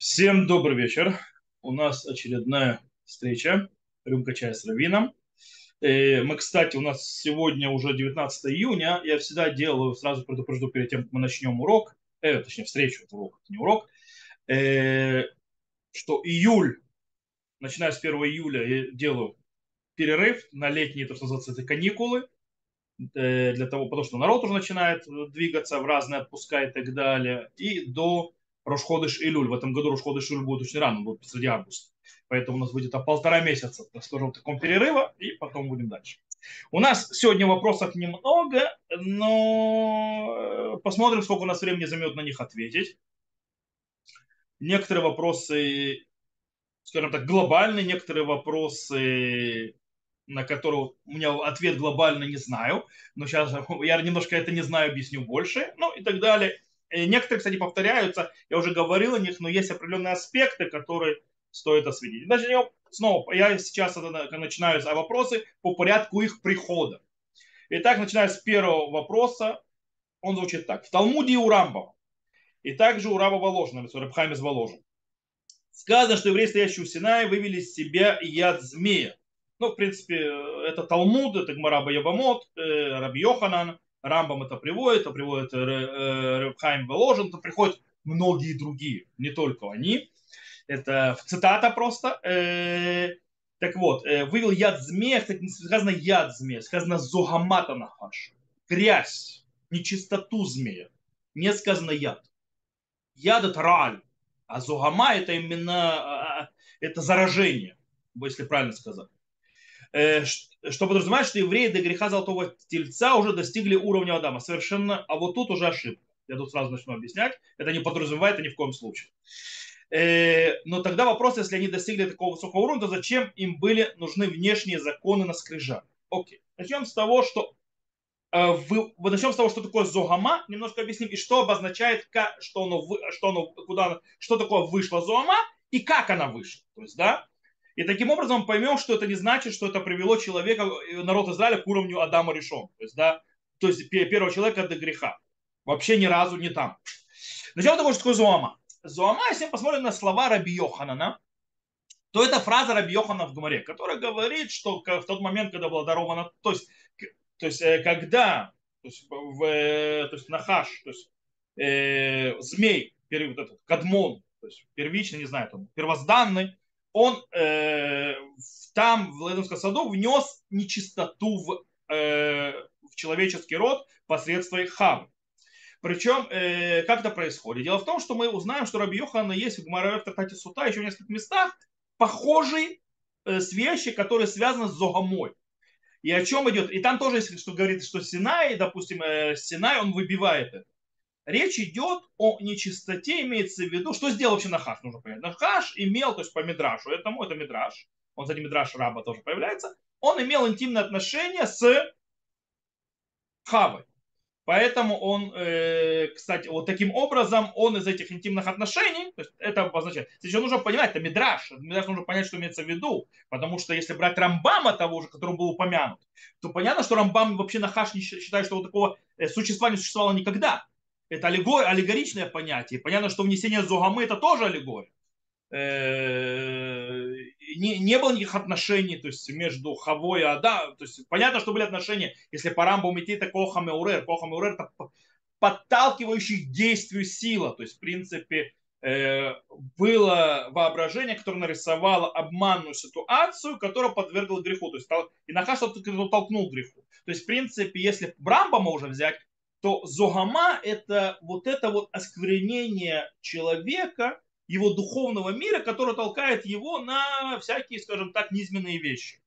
Всем добрый вечер. У нас очередная встреча. Рюмка чая с Равином. Э, Мы, кстати, у нас сегодня уже 19 июня. Я всегда делаю, сразу предупрежду перед тем, как мы начнем урок, э, точнее встречу, это урок, это не урок, э, что июль, начиная с 1 июля, я делаю перерыв на летние, то, что называется, это каникулы, э, для того, потому что народ уже начинает двигаться в разные отпуска и так далее, и до Рошходыш Илюль. В этом году Рошходыш Илюль будет очень рано, будет посреди августа. Поэтому у нас будет полтора месяца, скажем, таком перерыва, и потом будем дальше. У нас сегодня вопросов немного, но э, посмотрим, сколько у нас времени займет на них ответить. Некоторые вопросы, скажем так, глобальные, некоторые вопросы, на которые у меня ответ глобально не знаю, но сейчас я немножко это не знаю, объясню больше, ну и так далее. Некоторые, кстати, повторяются, я уже говорил о них, но есть определенные аспекты, которые стоит осветить. Начнем снова. Я сейчас начинаю с вопросы по порядку их прихода. Итак, начиная с первого вопроса, он звучит так. В Талмуде и у Рамбова, и также у Раба Воложина, Рабхайм из Воложин, сказано, что евреи, стоящие у Синая, вывели из себя яд змея. Ну, в принципе, это Талмуд, это Гмараба Ябамот, э, Раби Йоханан, Рамбам это приводит, это приводит Рабхайм Воложин, это приходят многие другие, не только они. Это цитата просто. Э, так вот, э, вывел яд змея, кстати, не сказано яд змея, сказано зогамата нахаш. Грязь, нечистоту змея. Не сказано яд. Яд это рааль, а зогама это именно а, а, это заражение, если правильно сказать. Э, что подразумевает, что евреи до греха золотого тельца уже достигли уровня Адама. Совершенно, а вот тут уже ошибка. Я тут сразу начну объяснять. Это не подразумевает, это ни в коем случае. Э, но тогда вопрос, если они достигли такого высокого уровня, то зачем им были нужны внешние законы на скрижах? Окей. Начнем с того, что э, вы, начнем с того, что такое зогама, немножко объясним, и что обозначает, что оно, что оно, куда, что такое вышла зогама и как она вышла. То есть, да, и таким образом поймем, что это не значит, что это привело человека, э, народ Израиля к уровню Адама решен. То есть, да, то есть первого человека до греха. Вообще ни разу не там. С того, что такое зоама. Зуама, если мы посмотрим на слова Раби Йоханана, то это фраза Раби Йохана в Гумаре, которая говорит, что в тот момент, когда была дарована, то есть, то есть э, когда, то есть, в, э, то есть Нахаш, то есть э, змей, вот этот, кадмон, то есть первичный, не знаю, там, первозданный, он э, там, в Ледонском саду, внес нечистоту в, э, в человеческий род посредством хавы. Причем, э, как это происходит? Дело в том, что мы узнаем, что Раби Йохана есть в Гмараве в Трактате Сута еще в нескольких местах похожий э, с вещи, которые связаны с Зогомой. И о чем идет? И там тоже есть, что говорит, что Синай, допустим, э, Синай, он выбивает это. Речь идет о нечистоте, имеется в виду, что сделал вообще Нахаш, нужно понять. Нахаш имел, то есть по Мидрашу, этому, это Мидраш, он, кстати, Мидраш раба тоже появляется, он имел интимные отношения с Хавой. Поэтому он, э, кстати, вот таким образом он из этих интимных отношений, то есть это обозначает, еще нужно понимать, это мидраж, мидраж нужно понять, что имеется в виду, потому что если брать Рамбама того же, который был упомянут, то понятно, что Рамбам вообще Нахаш не считает, что вот такого э, существа не существовало никогда. Это аллегор, аллегоричное понятие. Понятно, что внесение Зогамы это тоже аллегория. Э, не, не было никаких отношений то есть, между Хавой и Ада. То есть, понятно, что были отношения, если по Рамбу идти, это Коха Меурер. Коха Меурер это подталкивающий к действию сила. То есть, в принципе, э, было воображение, которое нарисовало обманную ситуацию, которая подвергла греху. То есть, и Нахаш толкнул к греху. То есть, в принципе, если Брамбама уже взять, то Зогама это вот это вот осквернение человека, его духовного мира, который толкает его на всякие, скажем так, низменные вещи.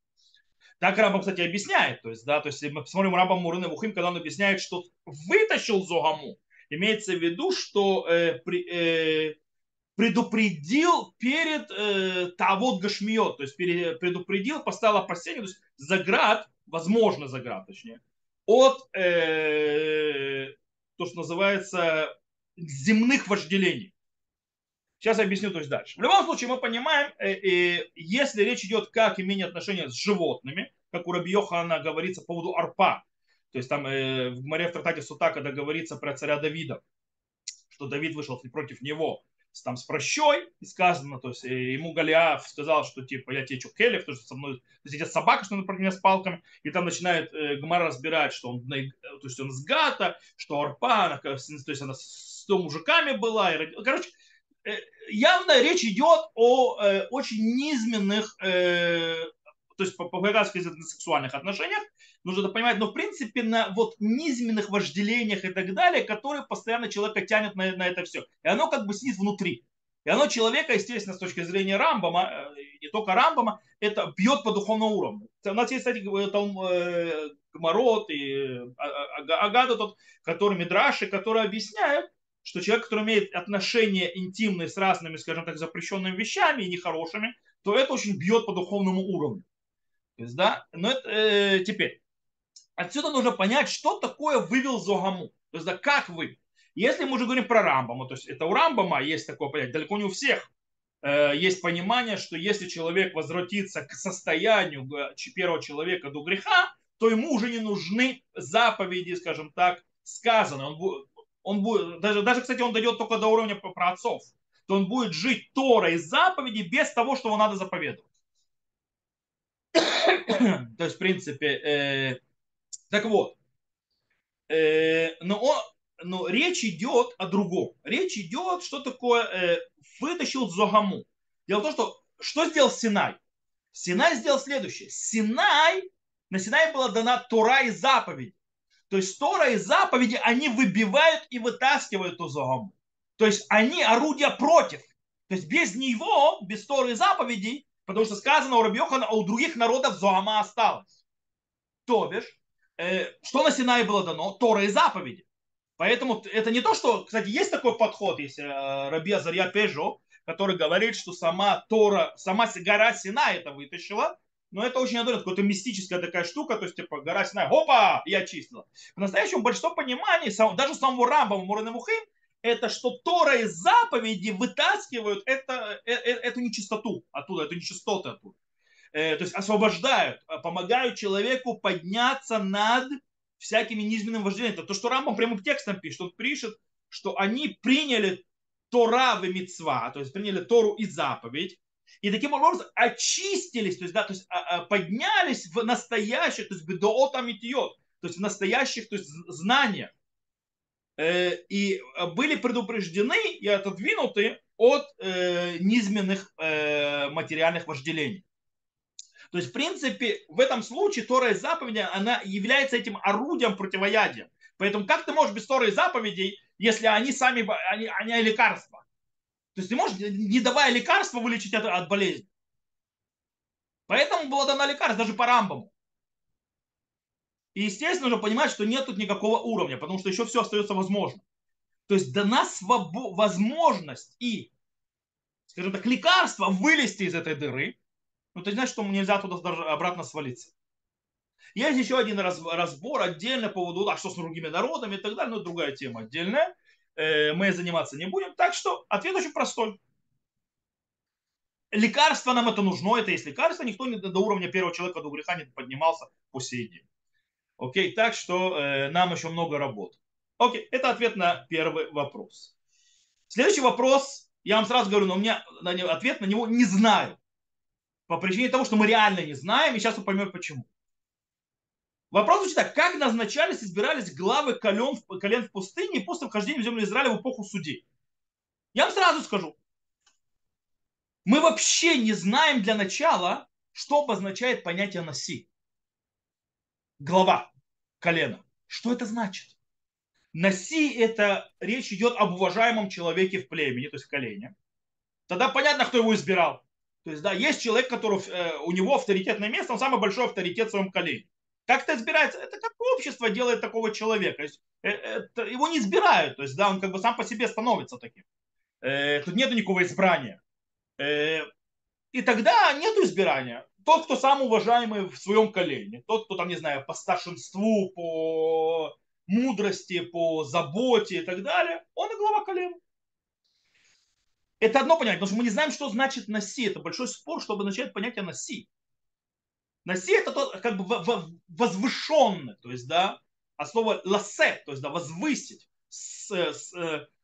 Так Рамбам, кстати, объясняет. То есть, да, то есть, мы посмотрим Рамбам Мурын Вухим, когда он объясняет, что вытащил Зогаму, имеется в виду, что э, при, э, предупредил перед э, Тавод Гашмиот, то есть перед, предупредил, поставил опасение, то есть заград, возможно заград, точнее, от э, то, что называется земных вожделений. Сейчас я объясню то есть дальше. В любом случае мы понимаем, э, э, если речь идет как имение отношения с животными, как у Рабиохана говорится по поводу арпа, то есть там э, в море в трактате Сута, когда говорится про царя Давида, что Давид вышел против него, там с прощой, сказано, то есть ему Голиаф сказал, что типа я что, Келев, то есть со мной, то есть эти собака, что например, с палками, и там начинает э, Гмар разбирать, что он, то есть он с Гата, что Арпа, то есть она с 100 мужиками была, и, короче, э, явно речь идет о э, очень низменных, э, то есть по-грецки сексуальных отношениях, нужно это понимать, но в принципе на вот низменных вожделениях и так далее, которые постоянно человека тянет на, на это все. И оно как бы сидит внутри. И оно человека, естественно, с точки зрения Рамбама, э, не только Рамбама, это бьет по духовному уровню. У нас есть, кстати, там э, Гмарот и Агада, тот, который Мидраши, которые объясняют, что человек, который имеет отношения интимные с разными, скажем так, запрещенными вещами и нехорошими, то это очень бьет по духовному уровню. То есть, да, но это э, теперь. Отсюда нужно понять, что такое вывел Зогаму. То есть, да, как вы. Если мы уже говорим про Рамбама, то есть это у Рамбама есть такое понятие, далеко не у всех э, есть понимание, что если человек возвратится к состоянию первого человека до греха, то ему уже не нужны заповеди, скажем так, сказанные. Он будет, он будет даже, даже, кстати, он дойдет только до уровня про отцов, то он будет жить Торой заповеди без того, что его надо заповедовать. То есть, в принципе, э, так вот, э, но, он, но речь идет о другом. Речь идет, что такое э, вытащил Зогаму. Дело в том, что что сделал Синай? Синай сделал следующее. Синай, на Синай была дана Тора и заповедь. То есть Тора и заповеди, они выбивают и вытаскивают эту Зогаму. То есть они орудия против. То есть без него, без Торы и заповедей, потому что сказано у Рабиохана, а у других народов Зоама осталось. То бишь, Э, что на Синае было дано? Тора и заповеди. Поэтому это не то, что, кстати, есть такой подход, есть э, Раби Азарья Пежо, который говорит, что сама Тора, сама гора Сина это вытащила, но это очень отдаленно, какая-то мистическая такая штука, то есть, типа, гора Синай, опа, я очистила. В настоящем большинство пониманий, даже самого Рамбама Мурана Мухим, это что Тора и заповеди вытаскивают это, э, эту нечистоту оттуда, эту нечистоты оттуда. Э, то есть освобождают, а помогают человеку подняться над всякими низменными вожделениями. Это то, что Рамбам прямым текстом пишет. Он пишет, что они приняли Тора в мецва, то есть приняли Тору и заповедь, и таким образом очистились, то есть, да, то есть а, а, поднялись в настоящих, то есть бедоот амитиот, то есть в настоящих то есть, знаниях. Э, и были предупреждены и отодвинуты от э, низменных материальных вожделений. То есть, в принципе, в этом случае Тора и заповеди, она является этим орудием противоядия. Поэтому как ты можешь без Торы и заповедей, если они сами, они, они лекарства? То есть ты можешь, не давая лекарства, вылечить от, от болезни. Поэтому было дано лекарство, даже по рамбаму. И, естественно, нужно понимать, что нет тут никакого уровня, потому что еще все остается возможно. То есть дана свобо- возможность и, скажем так, лекарство вылезти из этой дыры, ну, это значит, что нельзя туда даже обратно свалиться. Есть еще один разбор отдельно по поводу, а что с другими народами и так далее, но это другая тема отдельная. Э, мы заниматься не будем. Так что ответ очень простой. Лекарство нам это нужно, это есть лекарство, никто не до уровня первого человека до греха не поднимался по сей день. Окей, так что э, нам еще много работы. Окей, это ответ на первый вопрос. Следующий вопрос, я вам сразу говорю, но у меня ответ на него не знаю. По причине того, что мы реально не знаем, и сейчас вы поймете почему. Вопрос звучит так. Как назначались, избирались главы колен, колен в пустыне после вхождения в землю Израиля в эпоху судей? Я вам сразу скажу. Мы вообще не знаем для начала, что обозначает понятие носи. Глава колена. Что это значит? Носи это речь идет об уважаемом человеке в племени, то есть в колене. Тогда понятно, кто его избирал. То есть, да, есть человек, который, э, у него авторитетное место, он самый большой авторитет в своем колене. Как это избирается? Это как общество делает такого человека. То есть, э, это, его не избирают. То есть, да, он как бы сам по себе становится таким. Э, тут нет никакого избрания. Э, и тогда нет избирания. Тот, кто самый уважаемый в своем колене, тот, кто там, не знаю, по старшинству, по мудрости, по заботе и так далее, он и глава колена. Это одно понятие, потому что мы не знаем, что значит носи. Это большой спор, чтобы начать понятие носи. Носи это то, как бы возвышенный, то есть, да, а слово ласе, то есть, да, возвысить, с, с,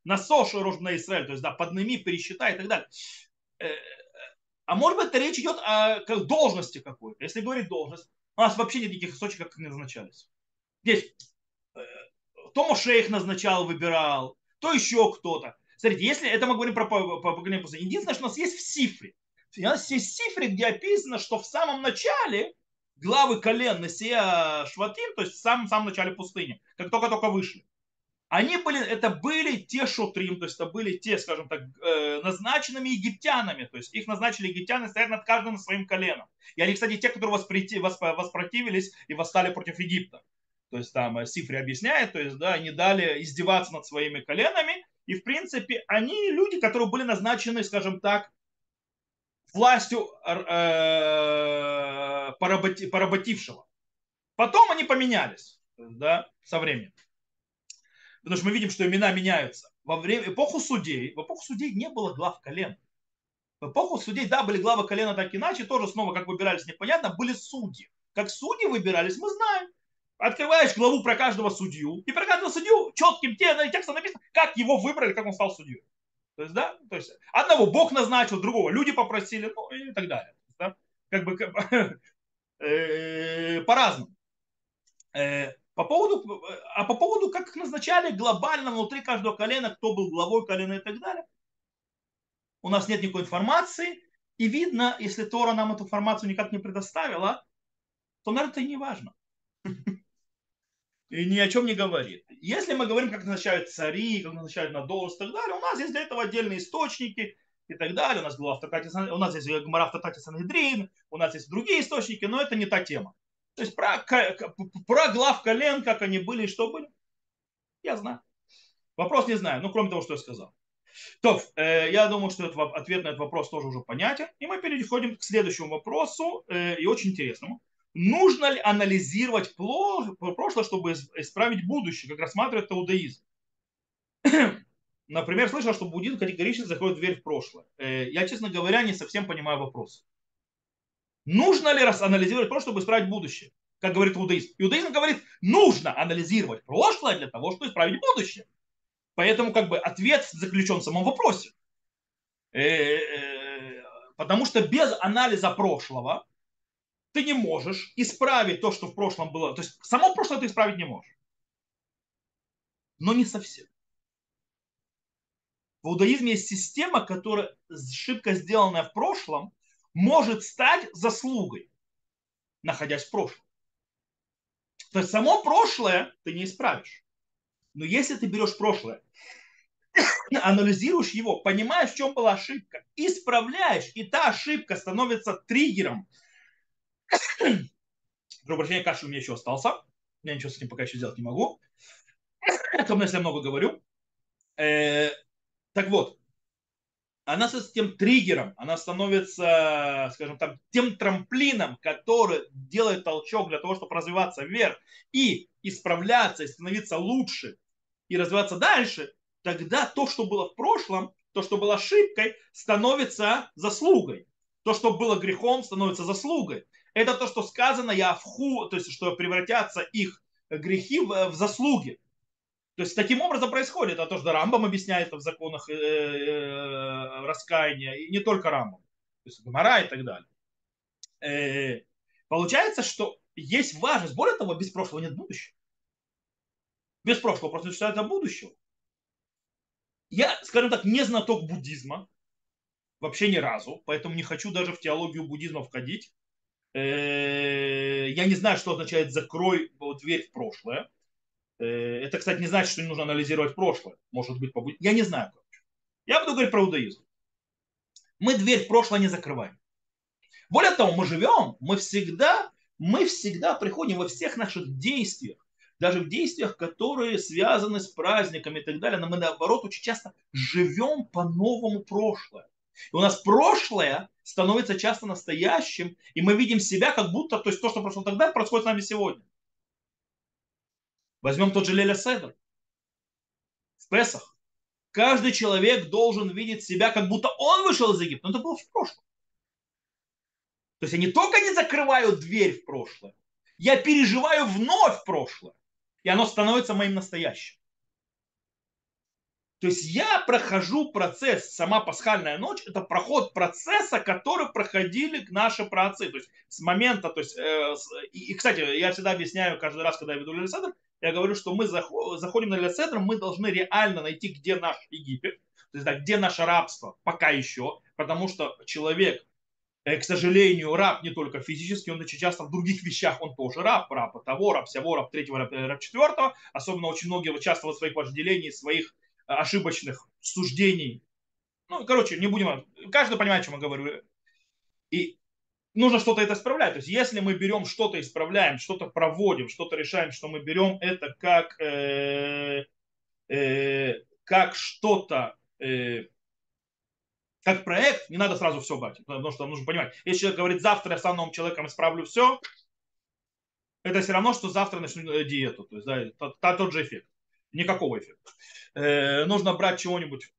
на Соши рожь на Израиль, то есть, да, подними, пересчитай и так далее. А может быть, это речь идет о должности какой-то. Если говорить должность, у нас вообще нет никаких источников, как не назначались. Здесь э, то Моше их назначал, выбирал, то еще кто-то. Смотрите, если это мы говорим про поколение пустыни, единственное, что у нас есть в Сифре. У нас есть Сифре, где описано, что в самом начале главы колен Насия Шватим, то есть в самом, самом начале пустыни, как только-только вышли, они были, это были те шутрим, то есть это были те, скажем так, э, назначенными египтянами, то есть их назначили египтяне стоять над каждым своим коленом. И они, кстати, те, которые воспротивились и восстали против Египта. То есть там э, Сифри объясняет, то есть, да, они дали издеваться над своими коленами, и, в принципе, они люди, которые были назначены, скажем так, властью э, поработившего. Потом они поменялись, да, со временем. Потому что мы видим, что имена меняются. Во время эпоху судей, в эпоху судей не было глав колен. В эпоху судей, да, были главы колена так иначе, тоже снова, как выбирались, непонятно, были судьи. Как судьи выбирались, мы знаем. Открываешь главу про каждого судью, и про каждого судью четким текстом написано, как его выбрали, как он стал судьей. То есть, да, то есть одного Бог назначил, другого люди попросили, ну и так далее. Да? Как бы э, по-разному. По поводу, а по поводу, как их назначали глобально внутри каждого колена, кто был главой колена и так далее, у нас нет никакой информации. И видно, если Тора нам эту информацию никак не предоставила, то, наверное, это и не важно. И ни о чем не говорит. Если мы говорим, как назначают цари, как назначают на должность и так далее, у нас есть для этого отдельные источники и так далее. У нас, была у нас есть Гмара в Татате Сангедрин, у нас есть другие источники, но это не та тема. То есть про, про глав колен, как они были и что были, я знаю. Вопрос не знаю, ну кроме того, что я сказал. То, э, я думаю, что этот, ответ на этот вопрос тоже уже понятен. И мы переходим к следующему вопросу, э, и очень интересному. Нужно ли анализировать прошлое, чтобы исправить будущее, как рассматривает иудаизм? Например, слышал, что буддизм категорически заходит в дверь в прошлое. Э, я, честно говоря, не совсем понимаю вопрос. Нужно ли анализировать прошлое, чтобы исправить будущее? Как говорит иудаизм. Иудаизм говорит, нужно анализировать прошлое для того, чтобы исправить будущее. Поэтому как бы ответ заключен в самом вопросе. Э, э, потому что без анализа прошлого ты не можешь исправить то, что в прошлом было. То есть само прошлое ты исправить не можешь. Но не совсем. В иудаизме есть система, которая ошибка, сделанная в прошлом, может стать заслугой, находясь в прошлом. То есть само прошлое ты не исправишь. Но если ты берешь прошлое, анализируешь его, понимаешь, в чем была ошибка, исправляешь, и та ошибка становится триггером. Прошу прощения, кашель у меня еще остался. Я ничего с этим пока еще сделать не могу. Особенно, если я много говорю. Э, так вот, она становится тем триггером, она становится, скажем так, тем трамплином, который делает толчок для того, чтобы развиваться вверх и исправляться, и становиться лучше, и развиваться дальше, тогда то, что было в прошлом, то, что было ошибкой, становится заслугой. То, что было грехом, становится заслугой. Это то, что сказано, я вху, то есть, что превратятся их грехи в, в заслуги. То есть таким образом происходит, а то, что Рамбам объясняет в законах э, э, раскаяния, и не только Рамбам, то есть Гамара и так далее. Э, получается, что есть важность, более того, без прошлого нет будущего. Без прошлого просто не существует будущего. Я, скажем так, не знаток буддизма, вообще ни разу, поэтому не хочу даже в теологию буддизма входить. Я не знаю, что означает «закрой дверь в прошлое». Э, это, кстати, не значит, что не нужно анализировать прошлое. Может быть, побудет. Я не знаю, короче. Я буду говорить про иудаизм. Мы дверь в прошлое не закрываем. Более того, мы живем, мы всегда, мы всегда приходим во всех наших действиях, даже в действиях, которые связаны с праздниками и так далее, но мы наоборот очень часто живем по-новому прошлое. И у нас прошлое становится часто настоящим, и мы видим себя как будто, то есть то, что прошло тогда, происходит с нами сегодня. Возьмем тот же Леля Седер. В Песах. Каждый человек должен видеть себя, как будто он вышел из Египта. Но это было в прошлом. То есть я не только не закрываю дверь в прошлое, я переживаю вновь прошлое. И оно становится моим настоящим. То есть я прохожу процесс, сама пасхальная ночь, это проход процесса, который проходили наши праотцы. То есть с момента, то есть, э, и, и, кстати, я всегда объясняю каждый раз, когда я веду Лилиседр, я говорю, что мы заходим на Лилиседр, мы должны реально найти, где наш Египет, то есть, да, где наше рабство, пока еще, потому что человек, э, к сожалению, раб не только физически, он очень часто в других вещах он тоже раб, раб того, раб всего, раб третьего, раб, э, раб четвертого, особенно очень многие участвуют в своих вожделениях, своих ошибочных суждений. Ну, короче, не будем... Каждый понимает, о чем я говорю. И нужно что-то это исправлять. То есть, если мы берем что-то, исправляем, что-то проводим, что-то решаем, что мы берем это как, э, э, как что-то, э, как проект, не надо сразу все брать, потому что нужно понимать. Если человек говорит, завтра я стану новым человеком, исправлю все, это все равно, что завтра начну э, диету. То есть, да, тот, же эффект. Никакого эффекта э, нужно брать чего-нибудь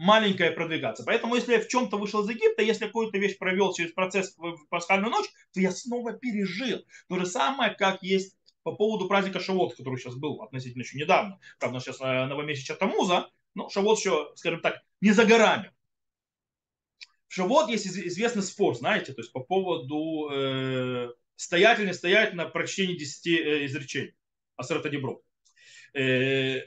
маленькое продвигаться. Поэтому, если я в чем-то вышел из Египта, если какую-то вещь провел через процесс в пасхальную ночь, то я снова пережил. То же самое, как есть по поводу праздника Шавот, который сейчас был относительно еще недавно. Правда, сейчас э, новомесяча Тамуза, но Шавот еще, скажем так, не за горами. В Шавот есть известный спор, знаете, то есть по поводу э, стоять или не стоять на прочтении 10 э, изречений Асерта Дебро. Э,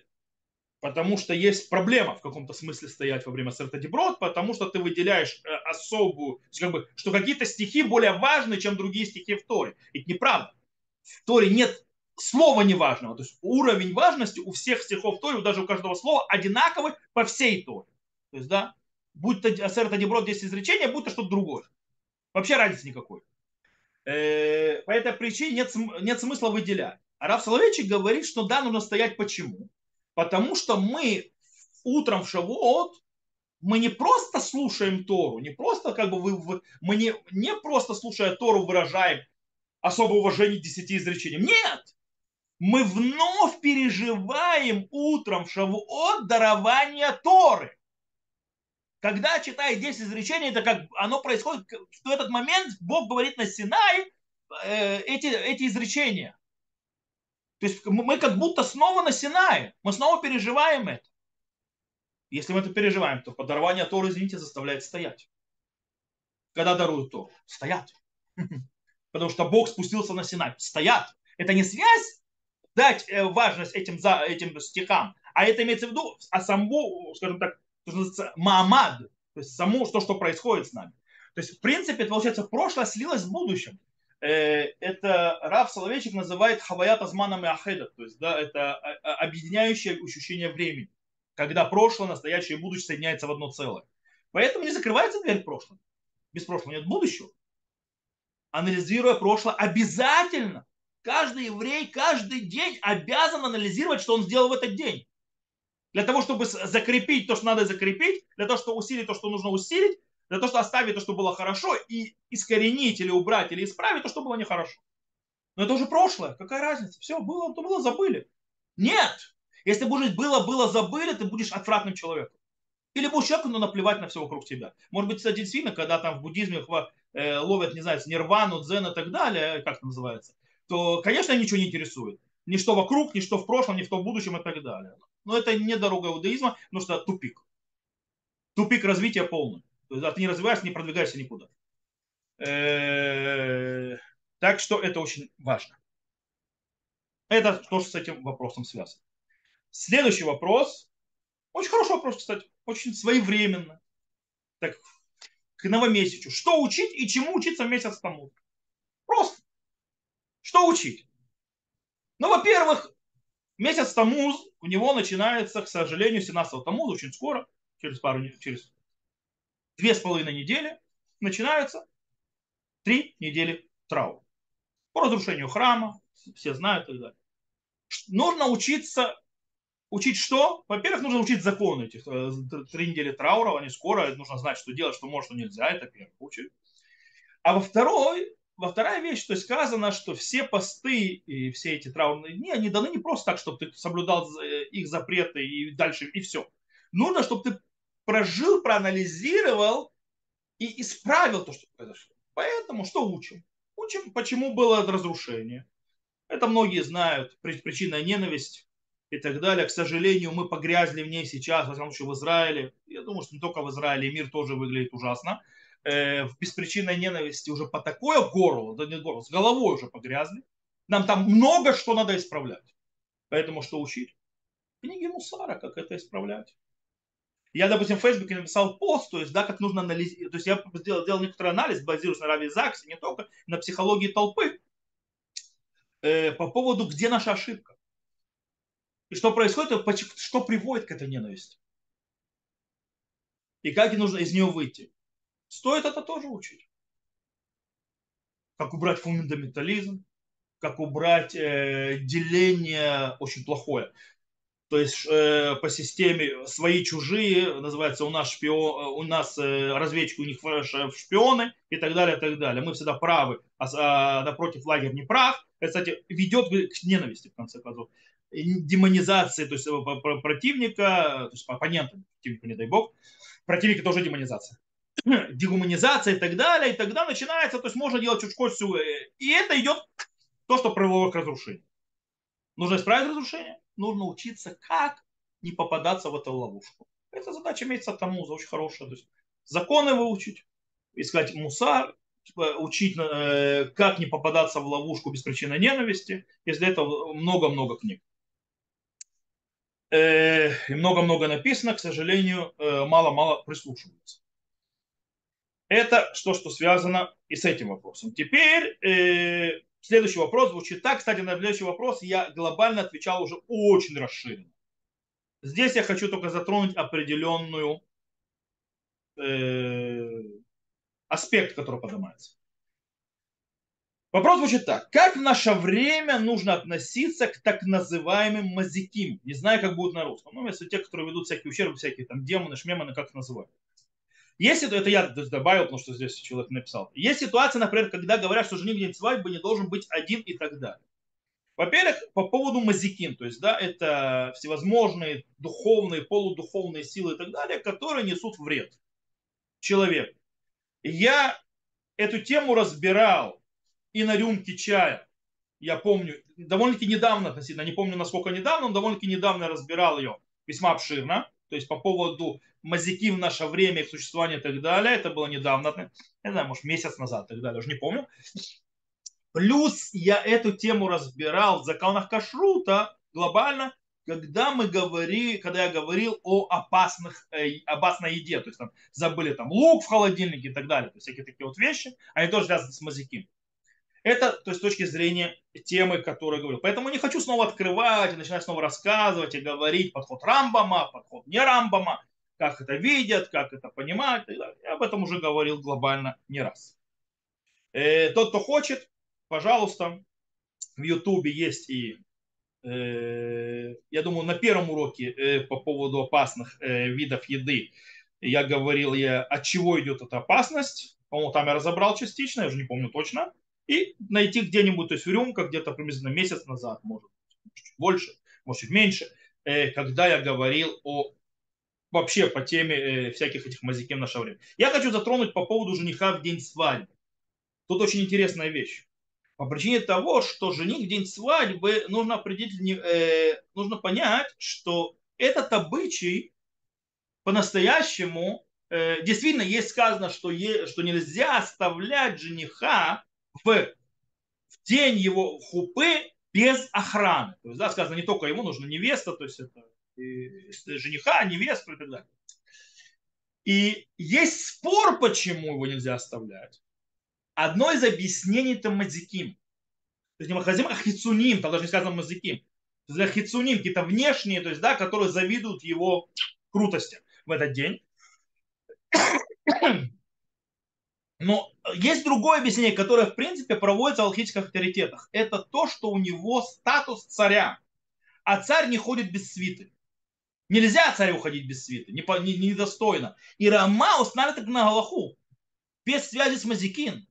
потому что есть проблема в каком-то смысле стоять во время сертадиброд, потому что ты выделяешь э, особую, как бы, что какие-то стихи более важны, чем другие стихи в Торе. Это неправда. В Торе нет слова неважного. То есть уровень важности у всех стихов Торе, даже у каждого слова одинаковый по всей Торе. То есть, да, будь то Асер Тадиброд 10 изречения, будь то что-то другое. Вообще разницы никакой. Э, по этой причине нет, нет смысла выделять. А Раф Соловейчик говорит, что да, нужно стоять почему? Потому что мы утром в Шавуот, мы не просто слушаем Тору, не просто как бы вы, мы не, не просто слушая Тору выражаем особое уважение десяти изречениям. Нет! Мы вновь переживаем утром в Шавуот дарование Торы. Когда читает 10 изречений, это как оно происходит, в этот момент Бог говорит на Синай э, эти, эти изречения. То есть мы как будто снова на Синае. Мы снова переживаем это. Если мы это переживаем, то подарование Торы, извините, заставляет стоять. Когда даруют Тору? Стоят. Потому что Бог спустился на Синай. Стоят. Это не связь дать э, важность этим, за, этим стихам, а это имеется в виду а саму, скажем так, Маамад, то есть само то, что происходит с нами. То есть, в принципе, это получается, прошлое слилось с будущим. Э, это Рав Соловейчик называет хаваят азманом и ахеда, то есть да, это а, а, объединяющее ощущение времени, когда прошлое, настоящее и будущее соединяются в одно целое. Поэтому не закрывается дверь в прошлое. Без прошлого нет будущего. Анализируя прошлое, обязательно каждый еврей каждый день обязан анализировать, что он сделал в этот день. Для того, чтобы закрепить то, что надо закрепить, для того, чтобы усилить то, что нужно усилить, для того, чтобы оставить то, что было хорошо, и искоренить или убрать, или исправить то, что было нехорошо. Но это уже прошлое. Какая разница? Все, было, то было, забыли. Нет. Если будешь было, было, забыли, ты будешь отвратным человеком. Или будешь человеком, но наплевать на все вокруг тебя. Может быть, кстати, действительно, когда там в буддизме э, ловят, не знаю, нирвану, дзен и так далее, как это называется, то, конечно, ничего не интересует. Ни что вокруг, ни что в прошлом, ни что в будущем и так далее. Но это не дорога иудаизма, потому что тупик. Тупик развития полный. То есть, а ты не развиваешься, не продвигаешься никуда. Так что это очень важно. Это то, что с этим вопросом связано. Следующий вопрос. Очень хороший вопрос, кстати. Очень своевременно. Так, к новомесячу. Что учить и чему учиться месяц тому? Просто. Что учить? Ну, во-первых, месяц тому у него начинается, к сожалению, 17 Тамуза, очень скоро, через пару, через две с половиной недели начинаются три недели траура. По разрушению храма, все знают и так далее. Нужно учиться, учить что? Во-первых, нужно учить законы этих э, три недели траура, они скоро, нужно знать, что делать, что можно, что нельзя, это первый очередь. А во второй, во вторая вещь, то есть сказано, что все посты и все эти траурные дни, они даны не просто так, чтобы ты соблюдал э, их запреты и дальше, и все. Нужно, чтобы ты прожил, проанализировал и исправил то, что произошло. Поэтому что учим? Учим, почему было разрушение. Это многие знают, причина ненависть и так далее. К сожалению, мы погрязли в ней сейчас, во всяком случае в Израиле. Я думаю, что не только в Израиле, мир тоже выглядит ужасно. Э, в беспричинной ненависти уже по такое горло, да не горло, с головой уже погрязли. Нам там много что надо исправлять. Поэтому что учить? Книги Мусара, как это исправлять. Я, допустим, в Фейсбуке написал пост, то есть, да, как нужно анализировать. То есть я сделал, сделал некоторый анализ, базируясь на Рави Заксе, не только на психологии толпы, э, по поводу, где наша ошибка. И что происходит, что приводит к этой ненависти. И как нужно из нее выйти. Стоит это тоже учить. Как убрать фундаментализм, как убрать э, деление очень плохое то есть э, по системе свои чужие, называется у нас шпион, э, у нас э, разведчики, у них шпионы и так далее, и так далее. Мы всегда правы, а, а напротив лагерь не прав. Это, кстати, ведет к ненависти, в конце концов. Демонизации, то есть э, противника, то есть оппонента, противника, не дай бог, противника тоже демонизация. Дегуманизация и так далее, и тогда начинается, то есть можно делать чушко и это идет то, что привело к разрушению. Нужно исправить разрушение, нужно учиться, как не попадаться в эту ловушку. Эта задача имеется Тамуза, очень хорошая. То есть законы выучить, искать мусар, типа, учить, э, как не попадаться в ловушку без причины ненависти. Есть для этого много-много книг. Э, и много-много написано, к сожалению, э, мало-мало прислушиваются. Это что, что связано и с этим вопросом. Теперь Следующий вопрос звучит так. Кстати, на следующий вопрос я глобально отвечал уже очень расширенно. Здесь я хочу только затронуть определенную э, аспект, который поднимается. Вопрос звучит так. Как в наше время нужно относиться к так называемым мазиким? Не знаю, как будет на русском. Ну, если те, которые ведут всякие ущербы, всякие там демоны, шмеманы, как их называют. Есть это я добавил, потому что здесь человек написал. Есть ситуация, например, когда говорят, что жених в день свадьбы не должен быть один и так далее. Во-первых, по поводу мазикин, то есть, да, это всевозможные духовные, полудуховные силы и так далее, которые несут вред человеку. Я эту тему разбирал и на рюмке чая. Я помню, довольно-таки недавно относительно, не помню насколько недавно, но довольно-таки недавно разбирал ее весьма обширно. То есть по поводу мазики в наше время, их существования и так далее. Это было недавно, не знаю, может месяц назад и так далее, уже не помню. Плюс я эту тему разбирал в законах кашрута глобально, когда мы говорили, когда я говорил о опасных, э, опасной еде, то есть там забыли там лук в холодильнике и так далее, то есть всякие такие вот вещи, они тоже связаны с мазиким. Это то есть, с точки зрения темы, которую я говорил. Поэтому не хочу снова открывать и начинать снова рассказывать и говорить подход Рамбама, подход не Рамбама как это видят, как это понимают. Я об этом уже говорил глобально не раз. Э, тот, кто хочет, пожалуйста, в Ютубе есть и, э, я думаю, на первом уроке э, по поводу опасных видов еды я говорил, я, от чего идет эта опасность. По-моему, там я разобрал частично, я уже не помню точно. И найти где-нибудь, то есть в рюмках где-то приблизительно месяц назад, может, чуть больше, может, чуть меньше, когда я говорил о вообще по теме э, всяких этих мазиким в наше время. Я хочу затронуть по поводу жениха в день свадьбы. Тут очень интересная вещь. По причине того, что жених в день свадьбы нужно определить, э, нужно понять, что этот обычай по-настоящему э, действительно есть сказано, что, е, что нельзя оставлять жениха в, в день его хупы без охраны. То есть, да, сказано, не только ему нужна невеста, то есть это жениха, невесту и так далее. И есть спор, почему его нельзя оставлять. Одно из объяснений это мазиким. То есть не махазим, а хицуним, там даже не сказано мазиким. Есть хицуним, какие-то внешние, то есть, да, которые завидуют его крутости в этот день. Но есть другое объяснение, которое, в принципе, проводится в алхимических авторитетах. Это то, что у него статус царя. А царь не ходит без свиты. Нельзя царю уходить без свиты, недостойно. Не, не недостойно. и Рама устанавливает на Галаху, без связи с Мазикин,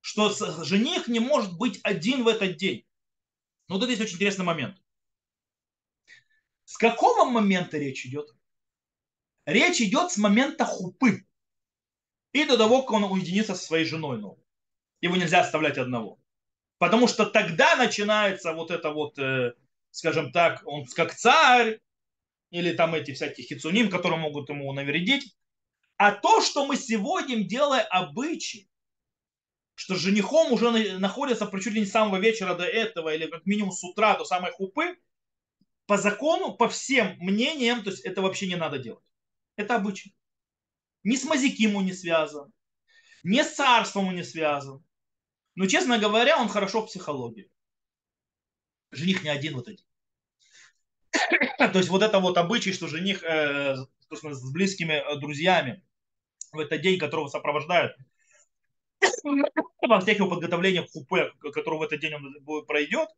что жених не может быть один в этот день. Ну, вот это есть очень интересный момент. С какого момента речь идет? Речь идет с момента хупы. И до того, как он уединится со своей женой новой. Его нельзя оставлять одного. Потому что тогда начинается вот это вот э, скажем так, он как царь, или там эти всякие хицуним, которые могут ему навредить. А то, что мы сегодня делаем обычай, что женихом уже находится чуть ли не с самого вечера до этого, или как минимум с утра до самой хупы, по закону, по всем мнениям, то есть это вообще не надо делать. Это обычай. Ни с Мазикиму не связан, ни с царством не связан. Но, честно говоря, он хорошо в психологии. Жених не один вот один. То есть вот это вот обычай, что жених э, с близкими э, друзьями в этот день, которого сопровождают во всех его подготовлениях хупе, который в этот день он пройдет,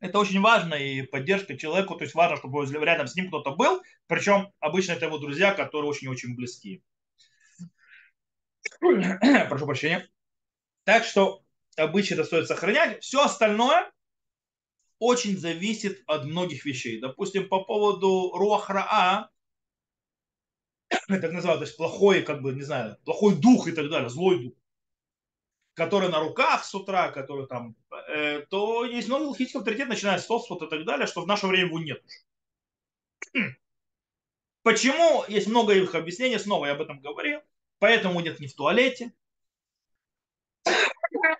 это очень важно и поддержка человеку, то есть важно, чтобы рядом с ним кто-то был, причем обычно это его друзья, которые очень-очень близки. Прошу прощения. Так что обычно это стоит сохранять. Все остальное очень зависит от многих вещей. Допустим, по поводу руахраа, так называют, то есть плохой, как бы, не знаю, плохой дух и так далее, злой дух который на руках с утра, который там, э, то есть много логический авторитет, начиная с Тосфот и так далее, что в наше время его нет. Почему? Есть много их объяснений, снова я об этом говорил. Поэтому нет ни в туалете.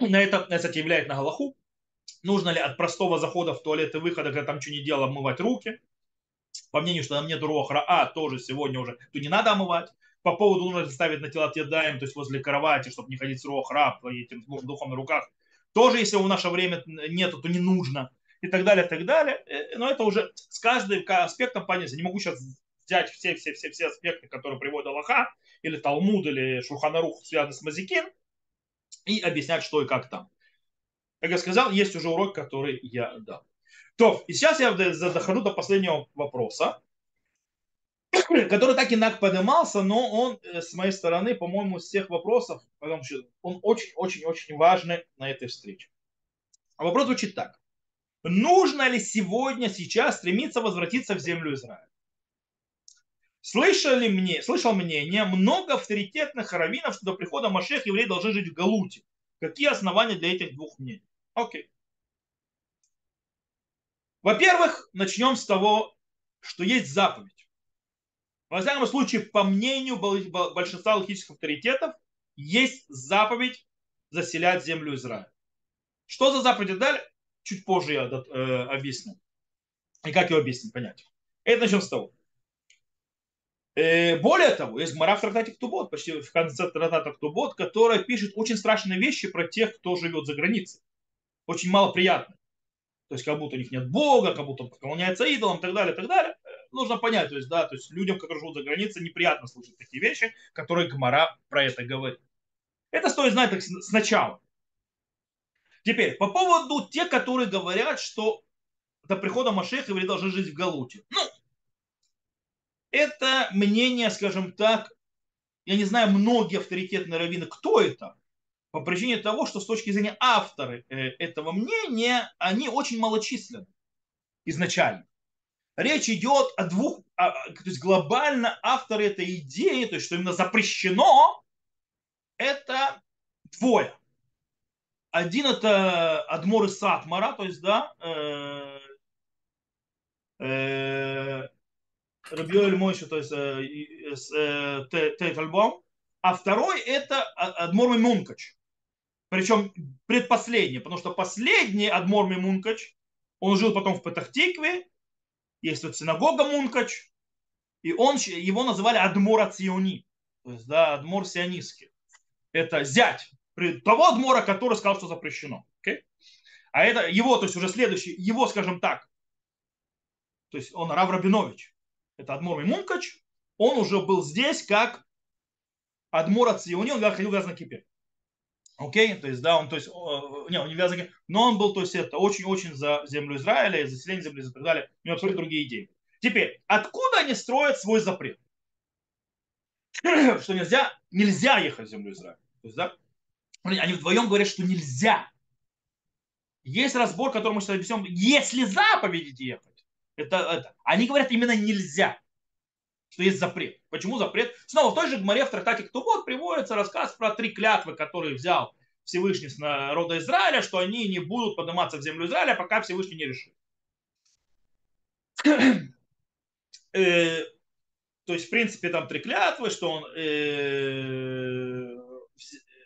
На это, кстати, являет на Галаху. Нужно ли от простого захода в туалет и выхода, когда там что не делал, обмывать руки? По мнению, что там нет руахра, а тоже сегодня уже, то не надо омывать по поводу нужно ставить на тела тедаем, то есть возле кровати, чтобы не ходить с рохраб, этим духом на руках. Тоже, если в наше время нету, то не нужно. И так далее, так далее. Э, но это уже с каждым аспектом понятно. Не могу сейчас взять все, все, все, все аспекты, которые приводит Аллаха, или Талмуд, или Шуханарух, связанный с Мазикин, и объяснять, что и как там. Как я сказал, есть уже урок, который я дал. То, и сейчас я дохожу до последнего вопроса который так и так поднимался, но он э, с моей стороны, по-моему, из всех вопросов, потому что он очень-очень-очень важный на этой встрече. А вопрос звучит так. Нужно ли сегодня, сейчас стремиться возвратиться в землю Израиля? Слышали мне, слышал мнение много авторитетных раввинов, что до прихода Машех евреи должны жить в Галуте. Какие основания для этих двух мнений? Окей. Во-первых, начнем с того, что есть заповедь. Во всяком случае, по мнению большинства логических авторитетов, есть заповедь заселять землю Израиля. Что за заповедь дали? Чуть позже я э, объясню. И как ее объяснить, понять. Это начнем с того. Э, более того, есть Гмара в трактате Ктубот, почти в конце трактата Ктубот, которая пишет очень страшные вещи про тех, кто живет за границей. Очень малоприятно. То есть, как будто у них нет Бога, как будто поклоняется идолам и так далее, и так далее нужно понять, то есть, да, то есть людям, которые живут за границей, неприятно слышать такие вещи, которые Гмара про это говорит. Это стоит знать так сначала. Теперь, по поводу тех, которые говорят, что до прихода Машеха вы должны жить в Галуте. Ну, это мнение, скажем так, я не знаю, многие авторитетные раввины, кто это, по причине того, что с точки зрения авторы э, этого мнения, они очень малочисленны изначально. Речь идет о двух, то есть глобально авторы этой идеи, то есть что именно запрещено, это двое. Один это Адмор и Сатмара, то есть, да, э, э, Рабиоль Мойши, то есть э, э, Тейт Альбом, а второй это Адмор Мункач. Причем предпоследний, потому что последний Адмор Мункач, он жил потом в Петахтикве, есть вот синагога Мункач, и он, его называли Адмора Циони, то есть, да, Адмор Сионистский. Это зять того Адмора, который сказал, что запрещено. Okay? А это его, то есть уже следующий, его, скажем так, то есть он Рав Рабинович, это Адмор Мункач, он уже был здесь как Адмор от Сиони, он ходил в на кипе. Окей, то есть, да, он, то есть, не, он не вязан, но он был, то есть, это очень-очень за землю Израиля, за заселение земли и так далее. У него абсолютно другие идеи. Теперь, откуда они строят свой запрет? что нельзя, нельзя ехать в землю Израиля. То есть, да, они вдвоем говорят, что нельзя. Есть разбор, который мы сейчас объясним, если заповедь ехать. Это, это. Они говорят именно нельзя что есть запрет. Почему запрет? Снова в той же Гмаре в трактате Ктубот приводится рассказ про три клятвы, которые взял Всевышний с народа Израиля, что они не будут подниматься в землю Израиля, пока Всевышний не решит. э, то есть, в принципе, там три клятвы, что он э,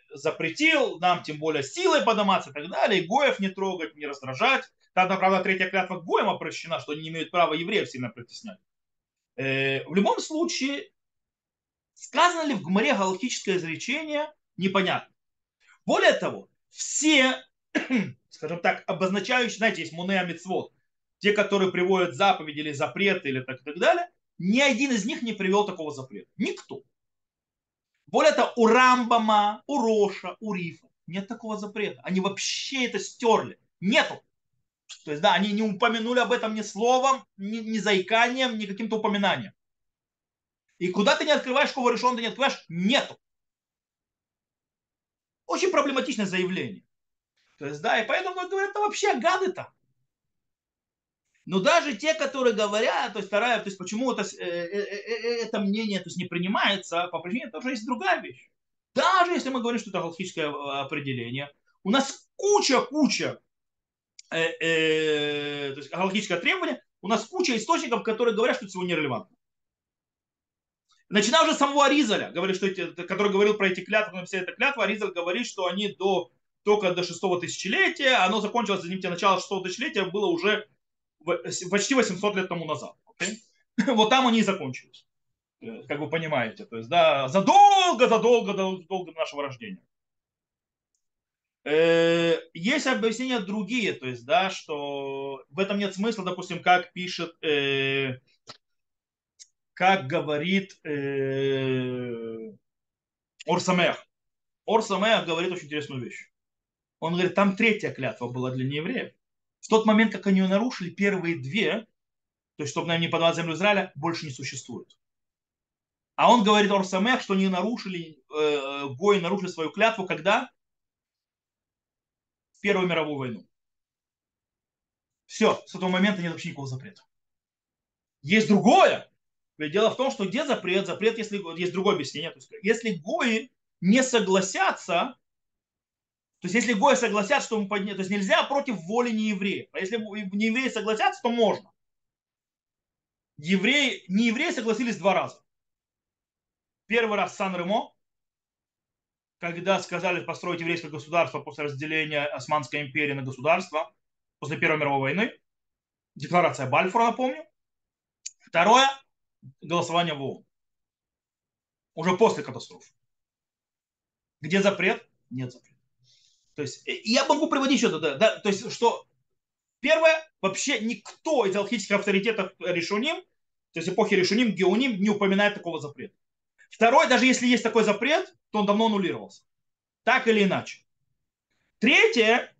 запретил нам, тем более, силой подниматься и так далее, и Гоев не трогать, не раздражать. Тогда, правда, третья клятва Гоем обращена, что они не имеют права евреев сильно притеснять. Э, в любом случае, сказано ли в Гмаре галактическое изречение, непонятно. Более того, все, скажем так, обозначающие, знаете, есть муне амитсвот, те, которые приводят заповеди или запреты или так так далее, ни один из них не привел такого запрета. Никто. Более того, у Рамбама, у Роша, у Рифа нет такого запрета. Они вообще это стерли. Нету. То есть, да, они не упомянули об этом ни словом, ни, ни заиканием, ни каким-то упоминанием. И куда ты не открываешь, кого решен ты не открываешь, нету. Очень проблематичное заявление. То есть, да, и поэтому говорят, это вообще гады там. Но даже те, которые говорят, то есть вторая, то есть почему это, э, э, э, это мнение то есть не принимается, по причине тоже есть другая вещь. Даже если мы говорим, что это галактическое определение, у нас куча-куча э, э, то есть галактическое требование, у нас куча источников, которые говорят, что это сегодня нерелевантно. Начиная уже с самого Аризаля, говорит, что эти, который говорил про эти клятвы, вся эта клятва, Аризаль говорит, что они до, только до шестого тысячелетия, оно закончилось, извините, начало шестого тысячелетия было уже почти 800 лет тому назад. Okay? Вот там они и закончились. Э, как вы понимаете. То есть, да, задолго, задолго, задолго до нашего рождения. Э, есть объяснения другие, то есть, да, что в этом нет смысла, допустим, как пишет, э, как говорит э, Орсамех. Орсамех говорит очень интересную вещь. Он говорит, там третья клятва была для неевреев. В тот момент, как они ее нарушили, первые две, то есть, чтобы нам не подавать землю Израиля, больше не существует. А он говорит Орсамех, что они нарушили, э, Гои нарушили свою клятву, когда? Первую мировую войну. Все, с этого момента нет вообще никакого запрета. Есть другое. Ведь дело в том, что где запрет? Запрет, если есть другое объяснение. То есть, если Гои не согласятся то есть, если гои согласятся, что мы подняли, то есть нельзя против воли неевреев. А если не евреи согласятся, то можно. Евреи, не евреи согласились два раза. Первый раз Сан-Ремо, когда сказали построить еврейское государство после разделения Османской империи на государство, после Первой мировой войны. Декларация Бальфура, напомню. Второе, голосование в ООН. Уже после катастрофы. Где запрет? Нет запрета. То есть э, я могу приводить еще туда, да, то есть что первое, вообще никто из алхимических авторитетов Решуним, то есть эпохи Решуним, Геоним не упоминает такого запрета. Второй, даже если есть такой запрет, то он давно аннулировался. Так или иначе. Третье,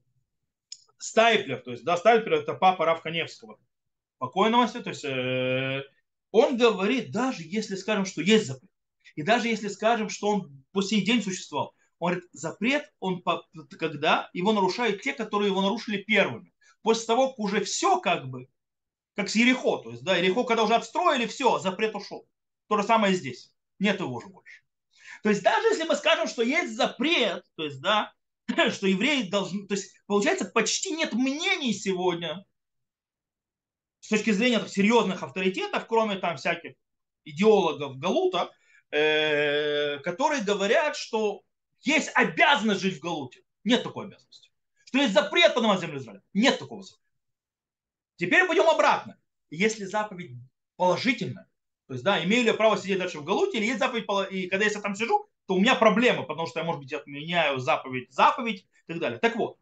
Стайплер, то есть, да, Стайплер это папа Рав Каневского, покойного, то есть, э, он говорит, даже если скажем, что есть запрет, и даже если скажем, что он по сей день существовал, он говорит, запрет, он когда его нарушают те, которые его нарушили первыми. После того, как уже все как бы, как с Ерехо. То есть, да, Ерехо, когда уже отстроили, все, запрет ушел. То же самое здесь. Нет его уже больше. То есть, даже если мы скажем, что есть запрет, то есть, да, что евреи должны, то есть, получается, почти нет мнений сегодня с точки зрения так, серьезных авторитетов, кроме там всяких идеологов Галута, э, которые говорят, что есть обязанность жить в Галуте. Нет такой обязанности. Что есть запрет поднимать землю Израиля. Нет такого запрета. Теперь пойдем обратно. Если заповедь положительная, то есть, да, имею ли я право сидеть дальше в Галуте, или есть заповедь, и когда я там сижу, то у меня проблема, потому что я, может быть, отменяю заповедь, заповедь и так далее. Так вот,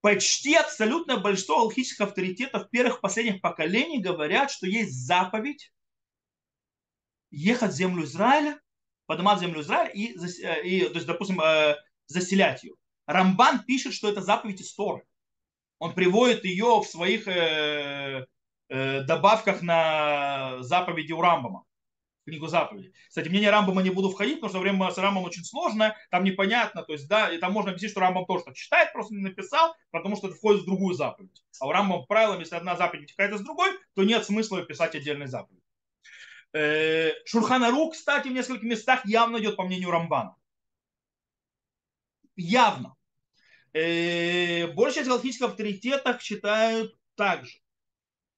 почти абсолютное большинство алхимических авторитетов первых последних поколений говорят, что есть заповедь ехать в землю Израиля поднимать землю Израиля и, э, и то есть, допустим, э, заселять ее. Рамбан пишет, что это заповедь из. Он приводит ее в своих э, добавках на заповеди у Рамбама, книгу заповедей. Кстати, мнение Рамбама не буду входить, потому что время с Рамбамом очень сложное, там непонятно, то есть, да, и там можно объяснить, что Рамбам тоже так читает, просто не написал, потому что это входит в другую заповедь. А у Рамбама правилам, если одна заповедь вытекает из другой, то нет смысла писать отдельной заповедь. Э, Шурханару, кстати, в нескольких местах явно идет по мнению Рамбана. Явно. Э, большая часть галактических авторитетов считают так же.